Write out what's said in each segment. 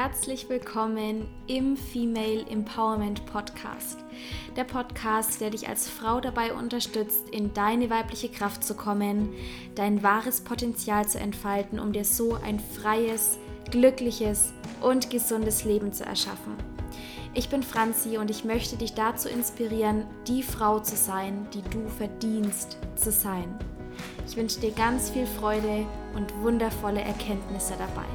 herzlich willkommen im Female Empowerment Podcast. Der Podcast, der dich als Frau dabei unterstützt, in deine weibliche Kraft zu kommen, dein wahres Potenzial zu entfalten, um dir so ein freies, glückliches und gesundes Leben zu erschaffen. Ich bin Franzi und ich möchte dich dazu inspirieren, die Frau zu sein, die du verdienst zu sein. Ich wünsche dir ganz viel Freude und wundervolle Erkenntnisse dabei.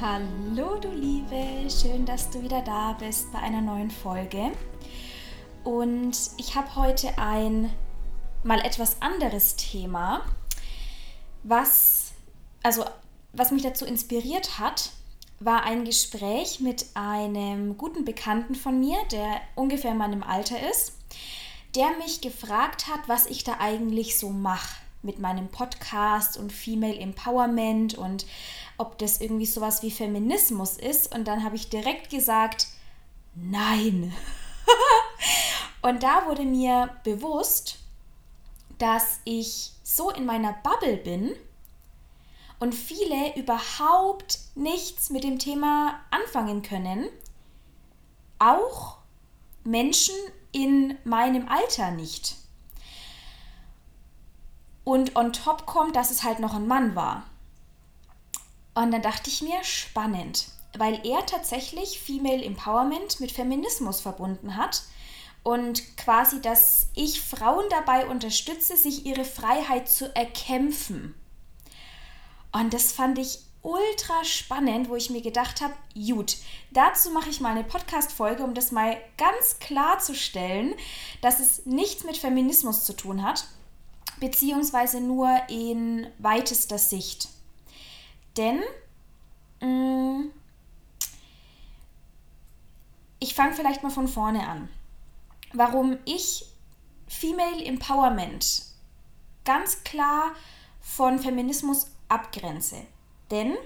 Hallo du Liebe, schön, dass du wieder da bist bei einer neuen Folge. Und ich habe heute ein mal etwas anderes Thema, was also was mich dazu inspiriert hat, war ein Gespräch mit einem guten Bekannten von mir, der ungefähr in meinem Alter ist der mich gefragt hat, was ich da eigentlich so mache mit meinem Podcast und Female Empowerment und ob das irgendwie sowas wie Feminismus ist. Und dann habe ich direkt gesagt, nein. und da wurde mir bewusst, dass ich so in meiner Bubble bin und viele überhaupt nichts mit dem Thema anfangen können. Auch Menschen in meinem Alter nicht. Und on top kommt, dass es halt noch ein Mann war. Und dann dachte ich mir, spannend, weil er tatsächlich Female Empowerment mit Feminismus verbunden hat und quasi, dass ich Frauen dabei unterstütze, sich ihre Freiheit zu erkämpfen. Und das fand ich ultra spannend, wo ich mir gedacht habe, gut, dazu mache ich mal eine Podcast-Folge, um das mal ganz klarzustellen, dass es nichts mit Feminismus zu tun hat, beziehungsweise nur in weitester Sicht. Denn mh, mm, ich fange vielleicht mal von vorne an. Warum ich Female Empowerment ganz klar von Feminismus abgrenze. Denn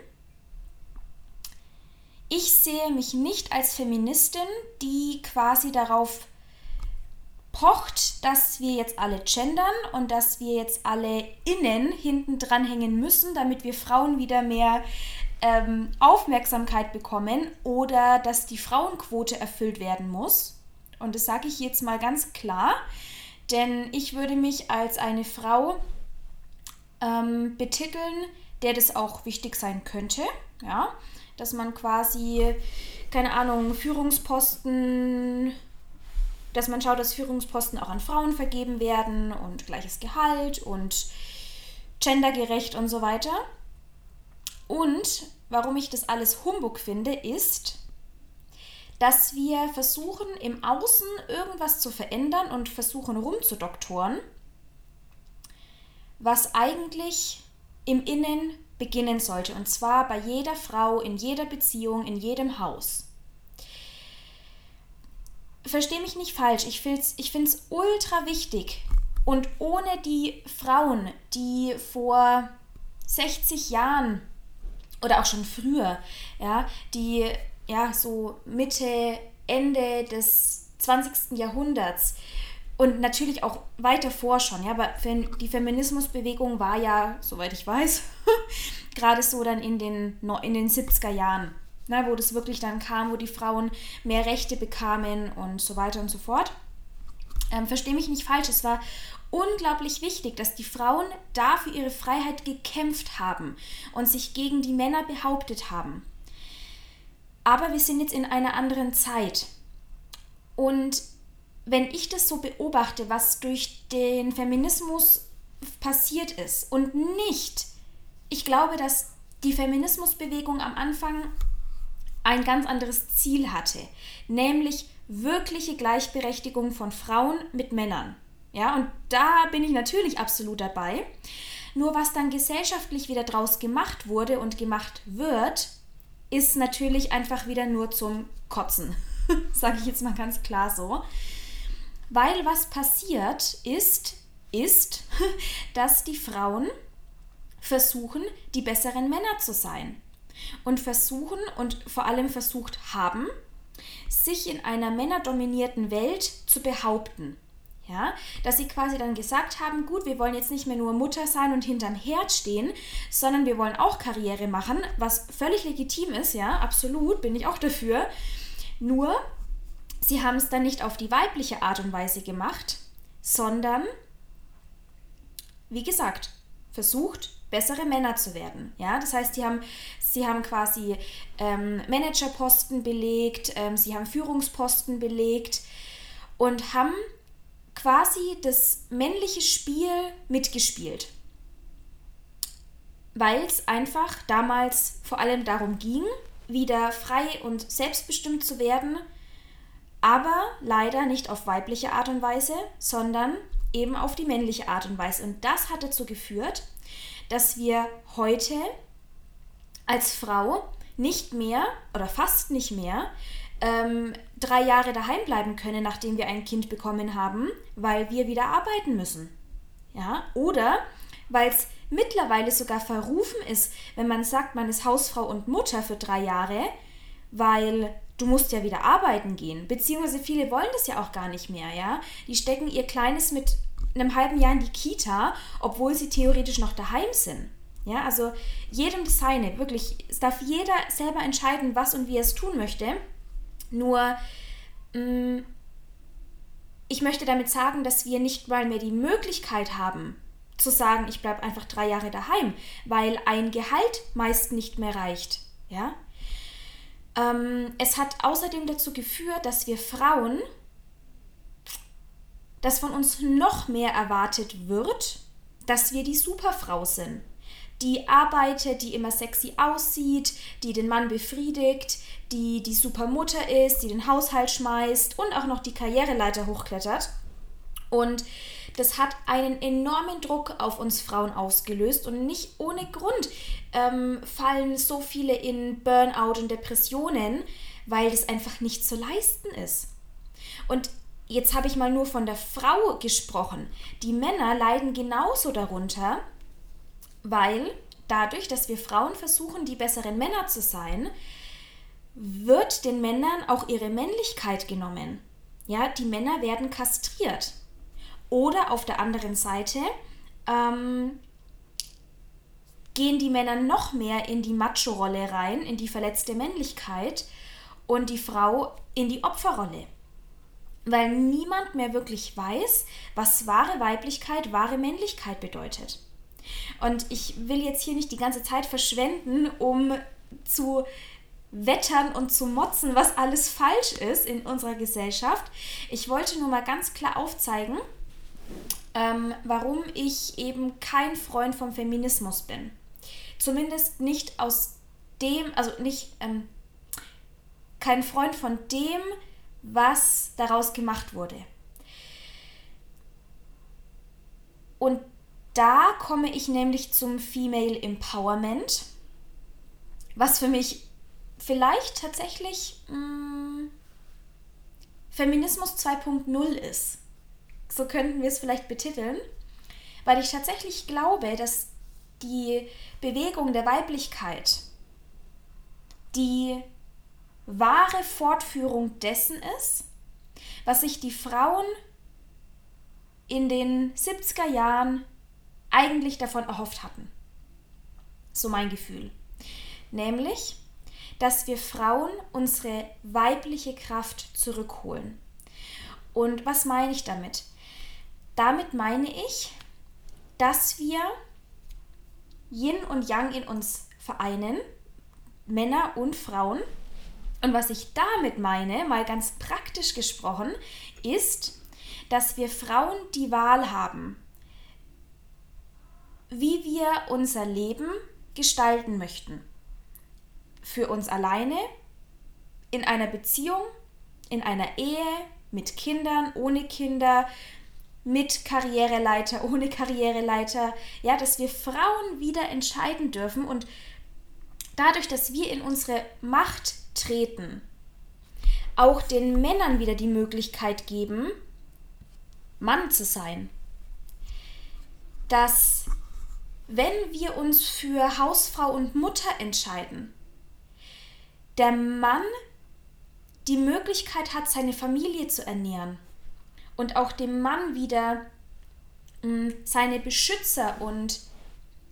ich sehe mich nicht als Feministin, die quasi darauf pocht, dass wir jetzt alle gendern und dass wir jetzt alle innen hinten dranhängen müssen, damit wir Frauen wieder mehr ähm, Aufmerksamkeit bekommen oder dass die Frauenquote erfüllt werden muss. Und das sage ich jetzt mal ganz klar, denn ich würde mich als eine Frau ähm, betiteln, der das auch wichtig sein könnte, ja, dass man quasi, keine Ahnung, Führungsposten, dass man schaut, dass Führungsposten auch an Frauen vergeben werden und gleiches Gehalt und gendergerecht und so weiter. Und warum ich das alles Humbug finde, ist, dass wir versuchen, im Außen irgendwas zu verändern und versuchen rumzudoktoren, was eigentlich im Innen beginnen sollte. Und zwar bei jeder Frau, in jeder Beziehung, in jedem Haus. Verstehe mich nicht falsch, ich finde es ich ultra wichtig. Und ohne die Frauen, die vor 60 Jahren oder auch schon früher, ja, die ja so Mitte, Ende des 20. Jahrhunderts und natürlich auch weiter vor schon, ja, aber die Feminismusbewegung war ja, soweit ich weiß, gerade so dann in den, in den 70er Jahren, ne, wo das wirklich dann kam, wo die Frauen mehr Rechte bekamen und so weiter und so fort. Ähm, Verstehe mich nicht falsch, es war unglaublich wichtig, dass die Frauen da für ihre Freiheit gekämpft haben und sich gegen die Männer behauptet haben. Aber wir sind jetzt in einer anderen Zeit. Und wenn ich das so beobachte, was durch den Feminismus passiert ist und nicht, ich glaube, dass die Feminismusbewegung am Anfang ein ganz anderes Ziel hatte, nämlich wirkliche Gleichberechtigung von Frauen mit Männern. Ja, und da bin ich natürlich absolut dabei. Nur was dann gesellschaftlich wieder draus gemacht wurde und gemacht wird, ist natürlich einfach wieder nur zum Kotzen. Sage ich jetzt mal ganz klar so. Weil was passiert ist, ist, dass die Frauen versuchen, die besseren Männer zu sein. Und versuchen und vor allem versucht haben, sich in einer männerdominierten Welt zu behaupten. Ja, dass sie quasi dann gesagt haben, gut, wir wollen jetzt nicht mehr nur Mutter sein und hinterm Herd stehen, sondern wir wollen auch Karriere machen, was völlig legitim ist, ja, absolut, bin ich auch dafür. Nur, sie haben es dann nicht auf die weibliche Art und Weise gemacht, sondern, wie gesagt, versucht, bessere Männer zu werden. Ja, das heißt, sie haben, sie haben quasi ähm, Managerposten belegt, ähm, sie haben Führungsposten belegt und haben quasi das männliche Spiel mitgespielt. Weil es einfach damals vor allem darum ging, wieder frei und selbstbestimmt zu werden, aber leider nicht auf weibliche Art und Weise, sondern eben auf die männliche Art und Weise. Und das hat dazu geführt, dass wir heute als Frau nicht mehr oder fast nicht mehr ähm, drei Jahre daheim bleiben können, nachdem wir ein Kind bekommen haben, weil wir wieder arbeiten müssen. Ja? Oder weil es mittlerweile sogar verrufen ist, wenn man sagt, man ist Hausfrau und Mutter für drei Jahre, weil du musst ja wieder arbeiten gehen. Beziehungsweise viele wollen das ja auch gar nicht mehr, ja. Die stecken ihr Kleines mit einem halben Jahr in die Kita, obwohl sie theoretisch noch daheim sind. Ja, also jedem das seine, wirklich. Es darf jeder selber entscheiden, was und wie er es tun möchte. Nur, mh, mm, ich möchte damit sagen, dass wir nicht mal mehr die Möglichkeit haben, zu sagen, ich bleibe einfach drei Jahre daheim, weil ein Gehalt meist nicht mehr reicht. Ja? Ähm, es hat außerdem dazu geführt, dass wir Frauen, dass von uns noch mehr erwartet wird, dass wir die Superfrau sind die arbeitet, die immer sexy aussieht, die den Mann befriedigt, die die super Mutter ist, die den Haushalt schmeißt und auch noch die Karriereleiter hochklettert. Und das hat einen enormen Druck auf uns Frauen ausgelöst und nicht ohne Grund ähm, fallen so viele in Burnout und Depressionen, weil das einfach nicht zu leisten ist. Und jetzt habe ich mal nur von der Frau gesprochen. Die Männer leiden genauso darunter, weil dadurch, dass wir Frauen versuchen, die besseren Männer zu sein, wird den Männern auch ihre Männlichkeit genommen. Ja, die Männer werden kastriert. Oder auf der anderen Seite ähm, gehen die Männer noch mehr in die Macho-Rolle rein, in die verletzte Männlichkeit und die Frau in die Opferrolle. Weil niemand mehr wirklich weiß, was wahre Weiblichkeit, wahre Männlichkeit bedeutet. Und ich will jetzt hier nicht die ganze Zeit verschwenden, um zu wettern und zu motzen, was alles falsch ist in unserer Gesellschaft. Ich wollte nur mal ganz klar aufzeigen, ähm, warum ich eben kein Freund vom Feminismus bin. Zumindest nicht aus dem, also nicht ähm, kein Freund von dem, was daraus gemacht wurde. Und da komme ich nämlich zum Female Empowerment, was für mich vielleicht tatsächlich mh, mm, Feminismus 2.0 ist. So könnten wir es vielleicht betiteln, weil ich tatsächlich glaube, dass die Bewegung der Weiblichkeit die wahre Fortführung dessen ist, was sich die Frauen in den 70er Jahren eigentlich davon erhofft hatten. So mein Gefühl. Nämlich, dass wir Frauen unsere weibliche Kraft zurückholen. Und was meine ich damit? Damit meine ich, dass wir Yin und Yang in uns vereinen, Männer und Frauen. Und was ich damit meine, mal ganz praktisch gesprochen, ist, dass wir Frauen die Wahl haben, wie wir unser Leben gestalten möchten. Für uns alleine, in einer Beziehung, in einer Ehe, mit Kindern, ohne Kinder, mit Karriereleiter, ohne Karriereleiter. Ja, dass wir Frauen wieder entscheiden dürfen und dadurch, dass wir in unsere Macht treten, auch den Männern wieder die Möglichkeit geben, Mann zu sein. Dass wenn wir uns für Hausfrau und Mutter entscheiden, der Mann die Möglichkeit hat, seine Familie zu ernähren und auch dem Mann wieder mh, mm, seine Beschützer- und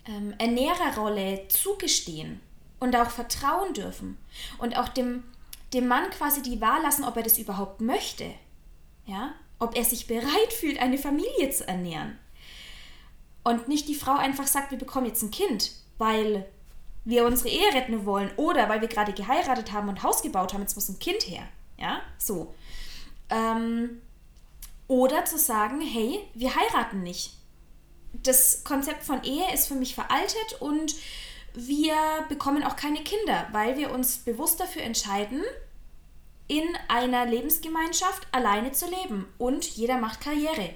ähm, Ernährerrolle zugestehen und auch vertrauen dürfen und auch dem, dem Mann quasi die Wahl lassen, ob er das überhaupt möchte. Ja? Ob er sich bereit fühlt, eine Familie zu ernähren. Und nicht die Frau einfach sagt, wir bekommen jetzt ein Kind, weil wir unsere Ehe retten wollen oder weil wir gerade geheiratet haben und Haus gebaut haben, jetzt muss ein Kind her. Ja, so. Ähm, oder zu sagen, hey, wir heiraten nicht. Das Konzept von Ehe ist für mich veraltet und wir bekommen auch keine Kinder, weil wir uns bewusst dafür entscheiden, in einer Lebensgemeinschaft alleine zu leben und jeder macht Karriere.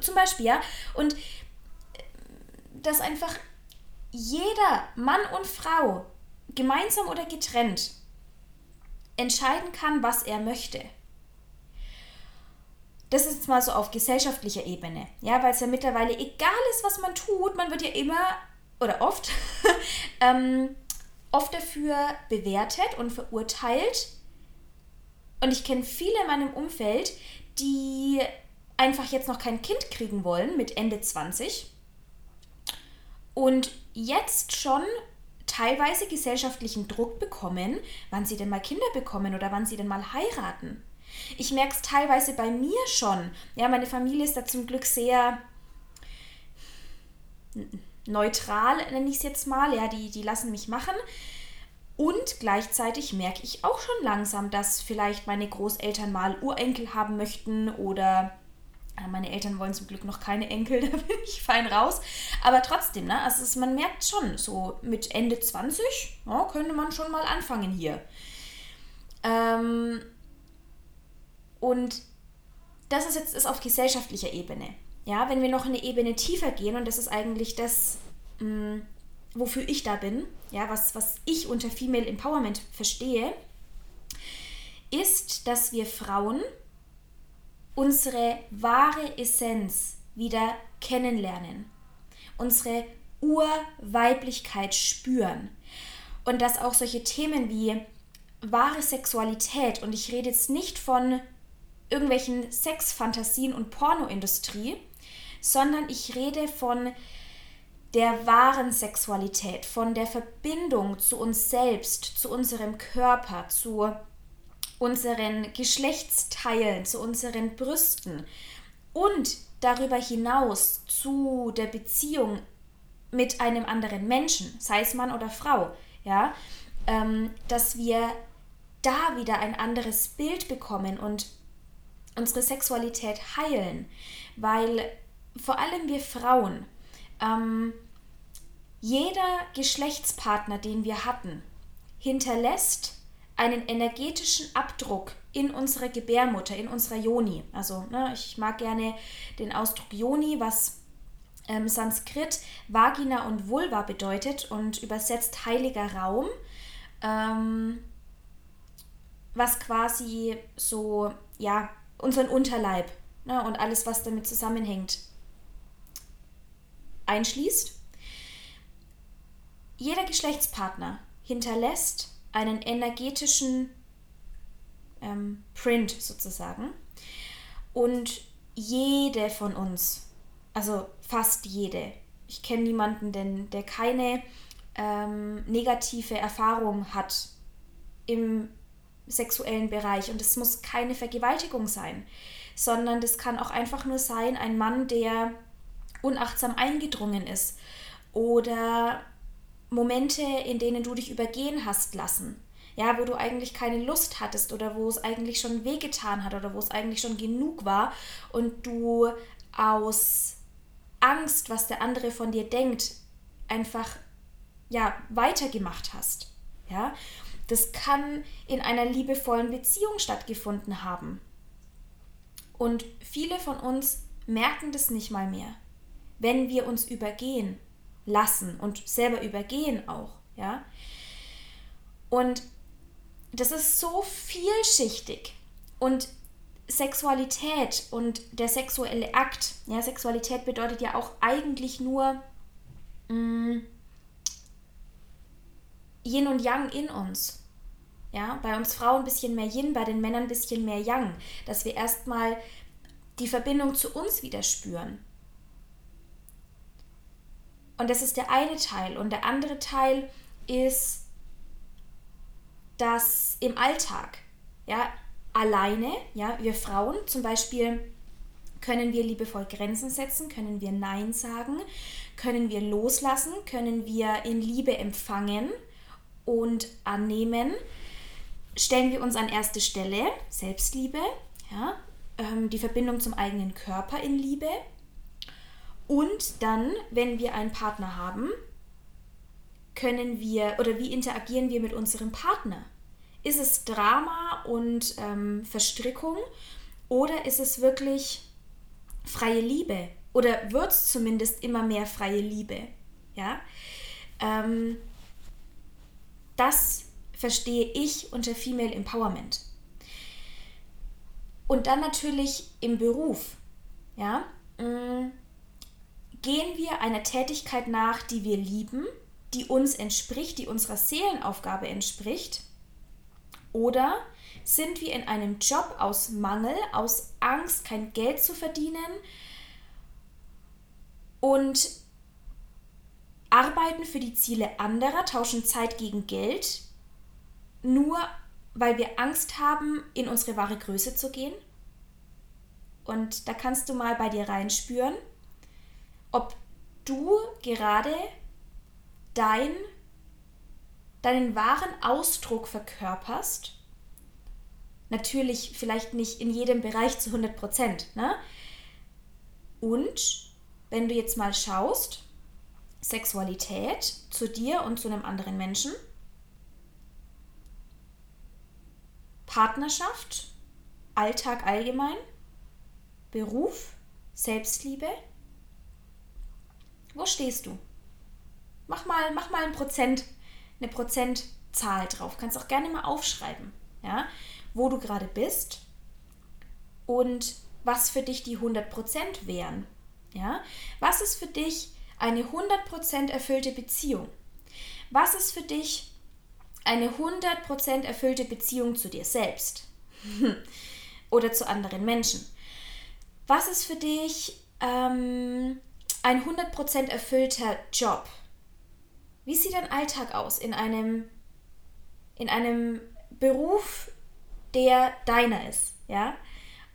Zum Beispiel, ja. Und dass einfach jeder Mann und Frau, gemeinsam oder getrennt, entscheiden kann, was er möchte. Das ist mal so auf gesellschaftlicher Ebene, ja, weil es ja mittlerweile egal ist, was man tut, man wird ja immer oder oft ähm, oft dafür bewertet und verurteilt. Und ich kenne viele in meinem Umfeld, die einfach jetzt noch kein Kind kriegen wollen mit Ende 20 und jetzt schon teilweise gesellschaftlichen Druck bekommen, wann sie denn mal Kinder bekommen oder wann sie denn mal heiraten. Ich merke es teilweise bei mir schon. Ja, meine Familie ist da zum Glück sehr neutral, nenne ich es jetzt mal. Ja, die, die lassen mich machen. Und gleichzeitig merke ich auch schon langsam, dass vielleicht meine Großeltern mal Urenkel haben möchten oder meine Eltern wollen zum Glück noch keine Enkel, da bin ich fein raus. Aber trotzdem, ne, also man merkt schon, so mit Ende 20 ja, könnte man schon mal anfangen hier. Ähm, und das ist jetzt ist auf gesellschaftlicher Ebene. Ja, wenn wir noch eine Ebene tiefer gehen, und das ist eigentlich das, mh, mm, wofür ich da bin, ja, was, was ich unter Female Empowerment verstehe, ist, dass wir Frauen unsere wahre Essenz wieder kennenlernen, unsere Urweiblichkeit spüren. Und dass auch solche Themen wie wahre Sexualität, und ich rede jetzt nicht von irgendwelchen Sexfantasien und Pornoindustrie, sondern ich rede von der wahren Sexualität, von der Verbindung zu uns selbst, zu unserem Körper, zu unseren Geschlechtsteilen, zu unseren Brüsten und darüber hinaus zu der Beziehung mit einem anderen Menschen, sei es Mann oder Frau, ja, ähm, dass wir da wieder ein anderes Bild bekommen und unsere Sexualität heilen, weil vor allem wir Frauen, ähm, jeder Geschlechtspartner, den wir hatten, hinterlässt einen energetischen Abdruck in unserer Gebärmutter, in unserer Yoni. Also ne, ich mag gerne den Ausdruck Yoni, was ähm, Sanskrit Vagina und Vulva bedeutet und übersetzt heiliger Raum, ähm, was quasi so, ja, unseren Unterleib ne, und alles, was damit zusammenhängt, einschließt. Jeder Geschlechtspartner hinterlässt einen energetischen ähm, Print sozusagen. Und jede von uns, also fast jede, ich kenne niemanden, denn, der keine ähm, negative Erfahrung hat im sexuellen Bereich. Und es muss keine Vergewaltigung sein, sondern das kann auch einfach nur sein, ein Mann, der unachtsam eingedrungen ist oder Momente, in denen du dich übergehen hast lassen. Ja, wo du eigentlich keine Lust hattest oder wo es eigentlich schon wehgetan hat oder wo es eigentlich schon genug war und du aus Angst, was der andere von dir denkt, einfach ja, weitergemacht hast. Ja? Das kann in einer liebevollen Beziehung stattgefunden haben. Und viele von uns merken das nicht mal mehr, wenn wir uns übergehen lassen und selber übergehen auch, ja. Und das ist so vielschichtig und Sexualität und der sexuelle Akt, ja, Sexualität bedeutet ja auch eigentlich nur mh, mm, Yin und Yang in uns. Ja, bei uns Frauen ein bisschen mehr Yin, bei den Männern ein bisschen mehr Yang, dass wir erstmal die Verbindung zu uns wieder spüren. Und das ist der eine Teil. Und der andere Teil ist dass im Alltag, ja, alleine, ja, wir Frauen zum Beispiel können wir liebevoll Grenzen setzen, können wir Nein sagen, können wir loslassen, können wir in Liebe empfangen und annehmen, stellen wir uns an erste Stelle, Selbstliebe, ja, ähm, die Verbindung zum eigenen Körper in Liebe. Und dann, wenn wir einen Partner haben, können wir oder wie interagieren wir mit unserem Partner? Ist es Drama und ähm, Verstrickung oder ist es wirklich freie Liebe? Oder wird es zumindest immer mehr freie Liebe? Ja? Ähm, das verstehe ich unter Female Empowerment. Und dann natürlich im Beruf. Ja? Mm, gehen wir einer Tätigkeit nach, die wir lieben, die uns entspricht, die unserer Seelenaufgabe entspricht? Oder sind wir in einem Job aus Mangel, aus Angst, kein Geld zu verdienen und arbeiten für die Ziele anderer, tauschen Zeit gegen Geld, nur weil wir Angst haben, in unsere wahre Größe zu gehen. Und da kannst du mal bei dir reinspüren, ob du gerade dein, deinen wahren Ausdruck verkörperst. Natürlich vielleicht nicht in jedem Bereich zu 100 Prozent. Ne? Und wenn du jetzt mal schaust, Sexualität zu dir und zu einem anderen Menschen, Partnerschaft, Alltag allgemein, Beruf, Selbstliebe. Wo stehst du? Mach mal, mach mal ein Prozent, eine Prozentzahl drauf. Kannst auch gerne mal aufschreiben, ja, wo du gerade bist und was für dich die 100% wären. Ja? Was ist für dich eine 100% erfüllte Beziehung? Was ist für dich eine 100% erfüllte Beziehung zu dir selbst oder zu anderen Menschen? Was ist für dich ähm, ein 100% erfüllter Job? Wie sieht dein Alltag aus in einem, in einem Beruf, der deiner ist? Ja?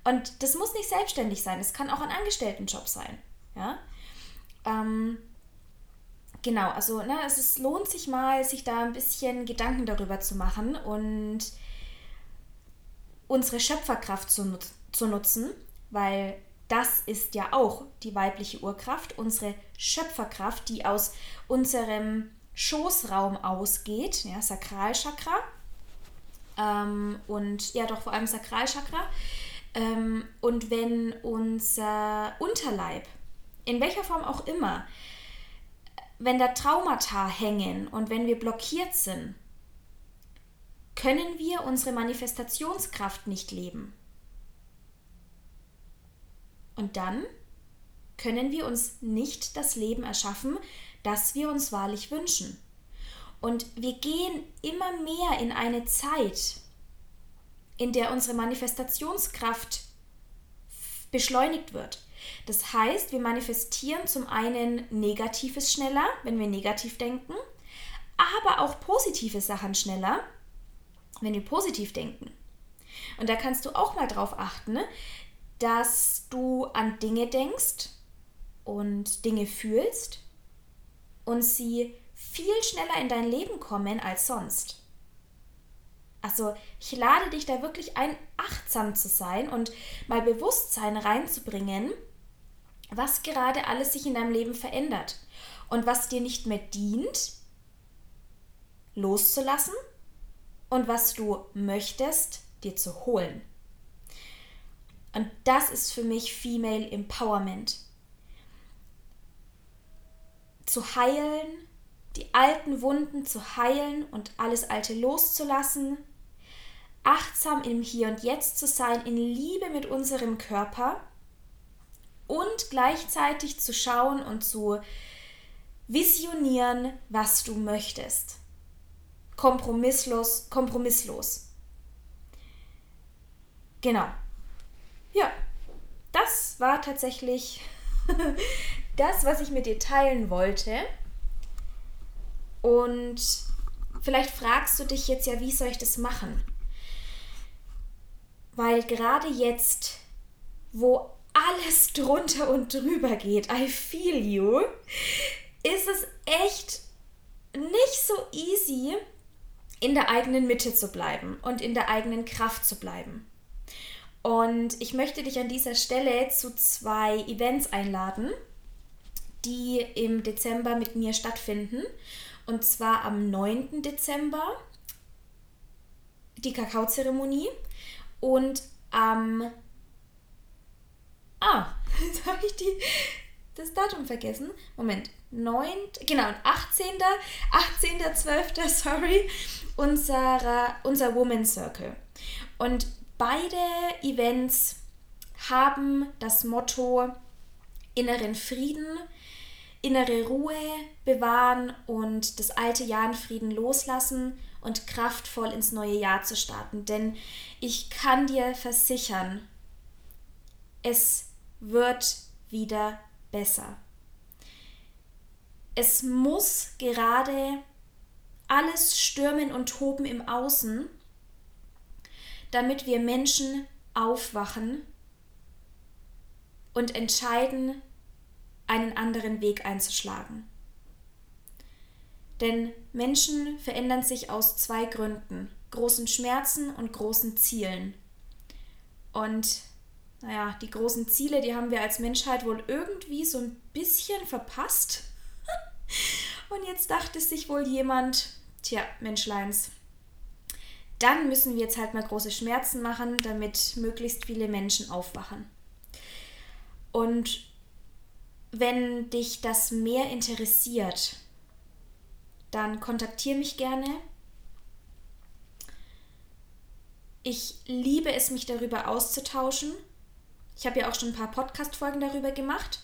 Und das muss nicht selbstständig sein, es kann auch ein Angestelltenjob sein. Ja? Ähm, genau, also ne, es ist, lohnt sich mal, sich da ein bisschen Gedanken darüber zu machen und unsere Schöpferkraft zu, nut zu nutzen, weil das ist ja auch die weibliche Urkraft, unsere Schöpferkraft, die aus unserem Schoßraum ausgeht, ja, Sakralchakra. Ähm, und ja, doch vor allem Sakralchakra. Ähm, und wenn unser Unterleib, in welcher Form auch immer, wenn da Traumata hängen und wenn wir blockiert sind, können wir unsere Manifestationskraft nicht leben. Und dann können wir uns nicht das Leben erschaffen, das wir uns wahrlich wünschen. Und wir gehen immer mehr in eine Zeit, in der unsere Manifestationskraft beschleunigt wird. Das heißt, wir manifestieren zum einen Negatives schneller, wenn wir negativ denken, aber auch positive Sachen schneller, wenn wir positiv denken. Und da kannst du auch mal drauf achten, ne, dass du an Dinge denkst und Dinge fühlst, und sie viel schneller in dein Leben kommen als sonst. Also ich lade dich da wirklich ein, achtsam zu sein und mal Bewusstsein reinzubringen, was gerade alles sich in deinem Leben verändert und was dir nicht mehr dient, loszulassen und was du möchtest, dir zu holen. Und das ist für mich Female Empowerment zu heilen, die alten Wunden zu heilen und alles Alte loszulassen, achtsam im Hier und Jetzt zu sein, in Liebe mit unserem Körper und gleichzeitig zu schauen und zu visionieren, was du möchtest. Kompromisslos, kompromisslos. Genau. Ja. das war tatsächlich das, was ich mit dir teilen wollte. Und vielleicht fragst du dich jetzt ja, wie soll ich das machen? Weil gerade jetzt, wo alles drunter und drüber geht, I feel you, ist es echt nicht so easy, in der eigenen Mitte zu bleiben und in der eigenen Kraft zu bleiben. Und ich möchte dich an dieser Stelle zu zwei Events einladen, die im Dezember mit mir stattfinden. Und zwar am 9. Dezember die Kakaozeremonie und am... ah, jetzt habe ich die, das Datum vergessen. Moment, 9. Genau, 18. 18.12. sorry, unserer, unser Woman Circle. Und beide Events haben das Motto inneren Frieden, innere Ruhe bewahren und das alte Jahr in Frieden loslassen und kraftvoll ins neue Jahr zu starten. Denn ich kann dir versichern, es wird wieder besser. Es muss gerade alles stürmen und toben im Außen, damit wir Menschen aufwachen und entscheiden, einen anderen Weg einzuschlagen. Denn Menschen verändern sich aus zwei Gründen, großen Schmerzen und großen Zielen. Und naja, die großen Ziele, die haben wir als Menschheit wohl irgendwie so ein bisschen verpasst. und jetzt dachte sich wohl jemand, tja, Menschleins, dann müssen wir jetzt halt mal große Schmerzen machen, damit möglichst viele Menschen aufwachen. Und wenn dich das mehr interessiert, dann kontaktiere mich gerne. Ich liebe es, mich darüber auszutauschen. Ich habe ja auch schon ein paar Podcast-Folgen darüber gemacht.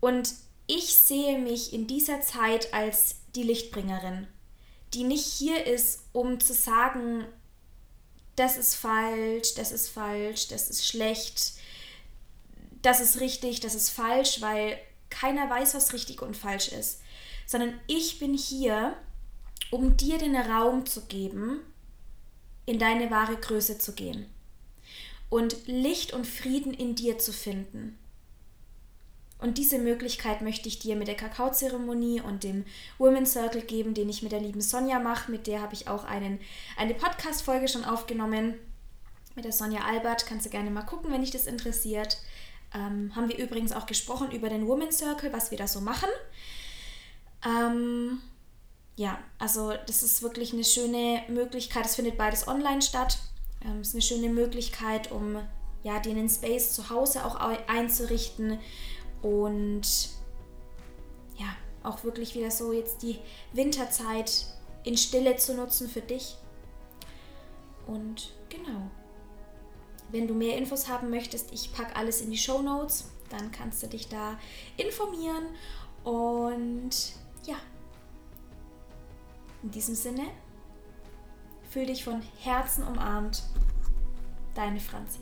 Und ich sehe mich in dieser Zeit als die Lichtbringerin, die nicht hier ist, um zu sagen, das ist falsch, das ist falsch, das ist schlecht, das ist richtig, das ist falsch, weil keiner weiß, was richtig und falsch ist, sondern ich bin hier, um dir den Raum zu geben, in deine wahre Größe zu gehen und Licht und Frieden in dir zu finden. Und diese Möglichkeit möchte ich dir mit der Kakaozeremonie und dem Women's Circle geben, den ich mit der lieben Sonja mache. Mit der habe ich auch einen, eine Podcast-Folge schon aufgenommen. Mit der Sonja Albert. Kannst du gerne mal gucken, wenn dich das interessiert. Ähm, haben wir übrigens auch gesprochen über den Women's Circle, was wir da so machen. Ähm, ja, also das ist wirklich eine schöne Möglichkeit. Es findet beides online statt. Es ähm, ist eine schöne Möglichkeit, um ja, dir Space zu Hause auch einzurichten und ja, auch wirklich wieder so jetzt die Winterzeit in Stille zu nutzen für dich. Und genau. Wenn du mehr Infos haben möchtest, ich packe alles in die Show Notes. Dann kannst du dich da informieren. Und ja, in diesem Sinne, fühl dich von Herzen umarmt. Deine Franzi.